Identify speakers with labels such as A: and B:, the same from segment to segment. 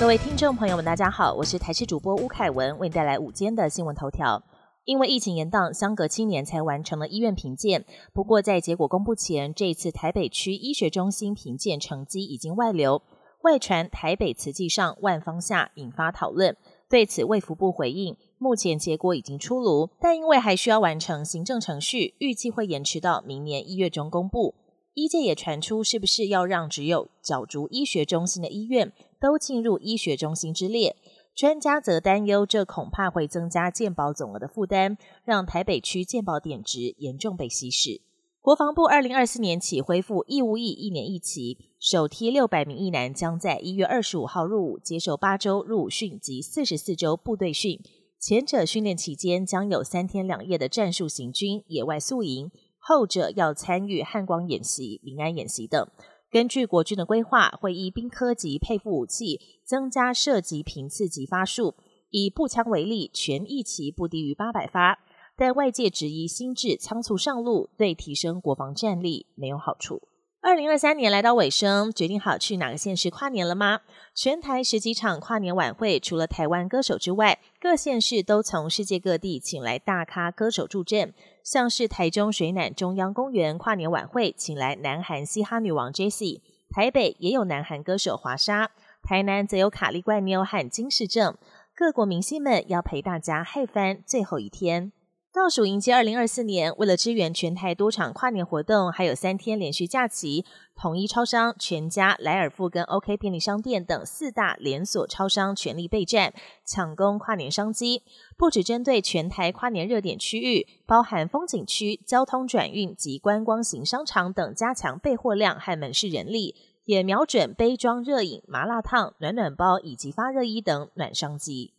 A: 各位听众朋友们，大家好，我是台视主播吴凯文，为你带来午间的新闻头条。因为疫情延宕，相隔七年才完成了医院评鉴。不过在结果公布前，这次台北区医学中心评鉴成绩已经外流，外传台北慈济上万方下，引发讨论。对此，卫福部回应，目前结果已经出炉，但因为还需要完成行政程序，预计会延迟到明年一月中公布。医界也传出，是不是要让只有角逐医学中心的医院都进入医学中心之列？专家则担忧，这恐怕会增加健保总额的负担，让台北区健保点值严重被稀释。国防部二零二四年起恢复义务役一年一期，首批六百名役男将在一月二十五号入伍，接受八周入伍训及四十四周部队训。前者训练期间将有三天两夜的战术行军、野外宿营。后者要参与汉光演习、临安演习等。根据国军的规划，会依兵科级配副武器，增加射击频次及发数。以步枪为例，全一期不低于八百发。但外界质疑新制仓促上路，对提升国防战力没有好处。二零二三年来到尾声，决定好去哪个县市跨年了吗？全台十几场跨年晚会，除了台湾歌手之外，各县市都从世界各地请来大咖歌手助阵。像是台中水暖中央公园跨年晚会，请来南韩嘻哈女王 Jessie；台北也有南韩歌手华莎；台南则有卡利怪妞和金世正。各国明星们要陪大家嗨翻最后一天。倒数迎接二零二四年，为了支援全台多场跨年活动，还有三天连续假期，统一超商、全家、莱尔富跟 OK 便利商店等四大连锁超商全力备战，抢攻跨年商机。不只针对全台跨年热点区域，包含风景区、交通转运及观光型商场等，加强备货量和门市人力，也瞄准杯装热饮、麻辣烫、暖暖包以及发热衣等暖商机。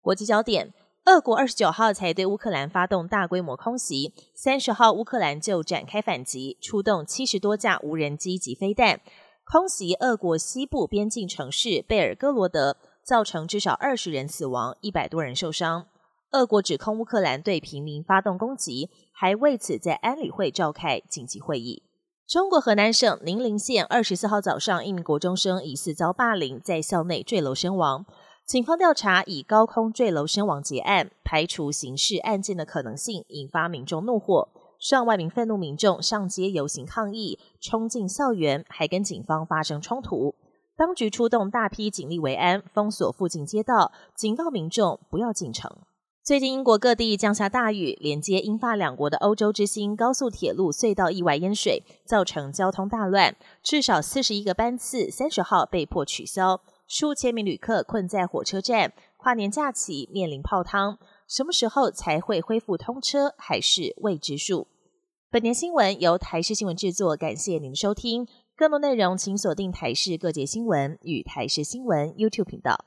A: 国际焦点。俄国二十九号才对乌克兰发动大规模空袭，三十号乌克兰就展开反击，出动七十多架无人机及飞弹，空袭俄国西部边境城市贝尔格罗德，造成至少二十人死亡，一百多人受伤。俄国指控乌克兰对平民发动攻击，还为此在安理会召开紧急会议。中国河南省宁陵县二十四号早上，一名国中生疑似遭霸凌，在校内坠楼身亡。警方调查以高空坠楼身亡结案，排除刑事案件的可能性，引发民众怒火。上万名愤怒民众上街游行抗议，冲进校园，还跟警方发生冲突。当局出动大批警力维安，封锁附近街道，警告民众不要进城。最近英国各地降下大雨，连接英法两国的欧洲之星高速铁路隧道意外淹水，造成交通大乱，至少四十一个班次三十号被迫取消。数千名旅客困在火车站，跨年假期面临泡汤，什么时候才会恢复通车，还是未知数。本年新闻由台视新闻制作，感谢您的收听。更多内容请锁定台视各界新闻与台视新闻 YouTube 频道。